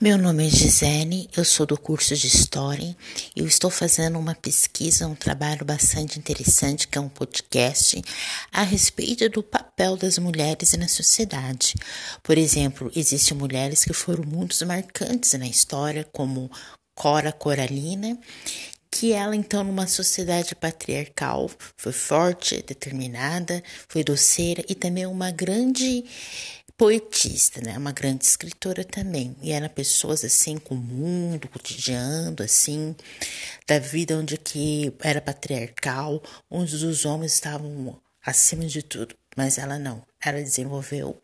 Meu nome é Gisele, eu sou do curso de História e eu estou fazendo uma pesquisa, um trabalho bastante interessante, que é um podcast, a respeito do papel das mulheres na sociedade. Por exemplo, existem mulheres que foram muito marcantes na história, como Cora Coralina, que ela, então, numa sociedade patriarcal, foi forte, determinada, foi doceira e também uma grande poetista, né? Uma grande escritora também. E era pessoas assim comum, do cotidiano, assim, da vida onde que era patriarcal, onde os homens estavam acima de tudo. Mas ela não. Ela desenvolveu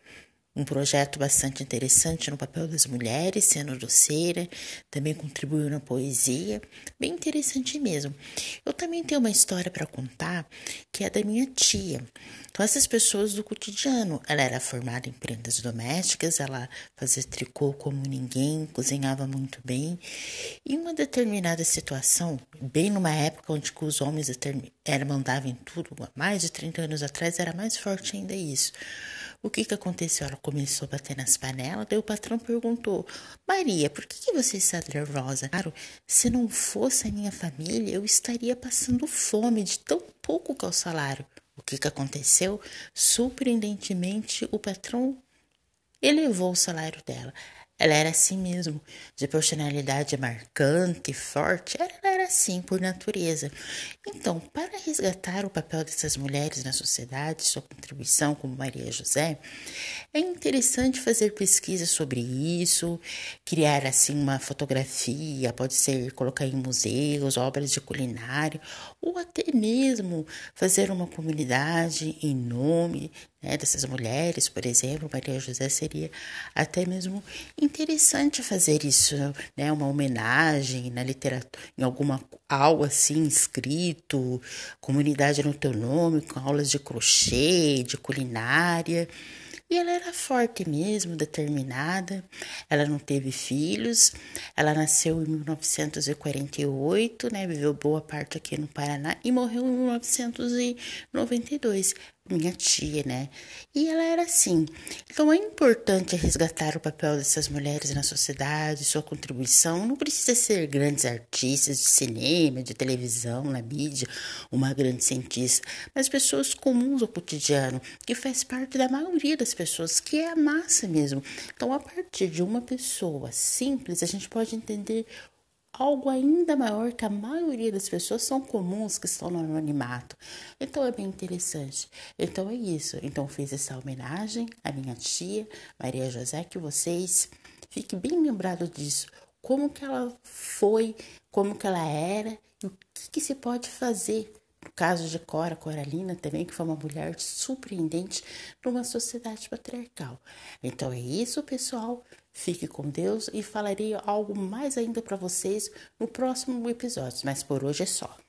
um projeto bastante interessante no papel das mulheres, sendo doceira, também contribuiu na poesia, bem interessante mesmo. Eu também tenho uma história para contar que é da minha tia. Então, essas pessoas do cotidiano, ela era formada em prendas domésticas, ela fazia tricô como ninguém, cozinhava muito bem. E uma determinada situação, bem numa época onde os homens era, mandavam em tudo, mais de 30 anos atrás, era mais forte ainda isso. O que, que aconteceu? Ela começou a bater nas panelas, daí o patrão perguntou: Maria, por que, que você está nervosa? Claro, se não fosse a minha família, eu estaria passando fome de tão pouco que é o salário. O que, que aconteceu? Surpreendentemente, o patrão elevou o salário dela. Ela era assim mesmo, de personalidade marcante, forte, ela assim por natureza. Então, para resgatar o papel dessas mulheres na sociedade, sua contribuição como Maria José, é interessante fazer pesquisa sobre isso, criar assim uma fotografia, pode ser colocar em museus, obras de culinária, ou até mesmo fazer uma comunidade em nome né, dessas mulheres, por exemplo, Maria José seria até mesmo interessante fazer isso, né, uma homenagem na literatura, em alguma algo assim escrito, comunidade no teu nome, com aulas de crochê, de culinária. E ela era forte mesmo, determinada. Ela não teve filhos. Ela nasceu em 1948, né? Viveu boa parte aqui no Paraná e morreu em 1992 minha tia, né? E ela era assim. Então é importante resgatar o papel dessas mulheres na sociedade, sua contribuição. Não precisa ser grandes artistas de cinema, de televisão, na mídia, uma grande cientista, mas pessoas comuns ao cotidiano, que faz parte da maioria das pessoas, que é a massa mesmo. Então, a partir de uma pessoa simples, a gente pode entender algo ainda maior que a maioria das pessoas são comuns que estão no anonimato. Então é bem interessante. Então é isso. Então fiz essa homenagem à minha tia Maria José que vocês fiquem bem lembrados disso. Como que ela foi, como que ela era e o que, que se pode fazer. Caso de Cora Coralina também, que foi uma mulher surpreendente numa sociedade patriarcal. Então é isso, pessoal. Fique com Deus e falarei algo mais ainda para vocês no próximo episódio, mas por hoje é só.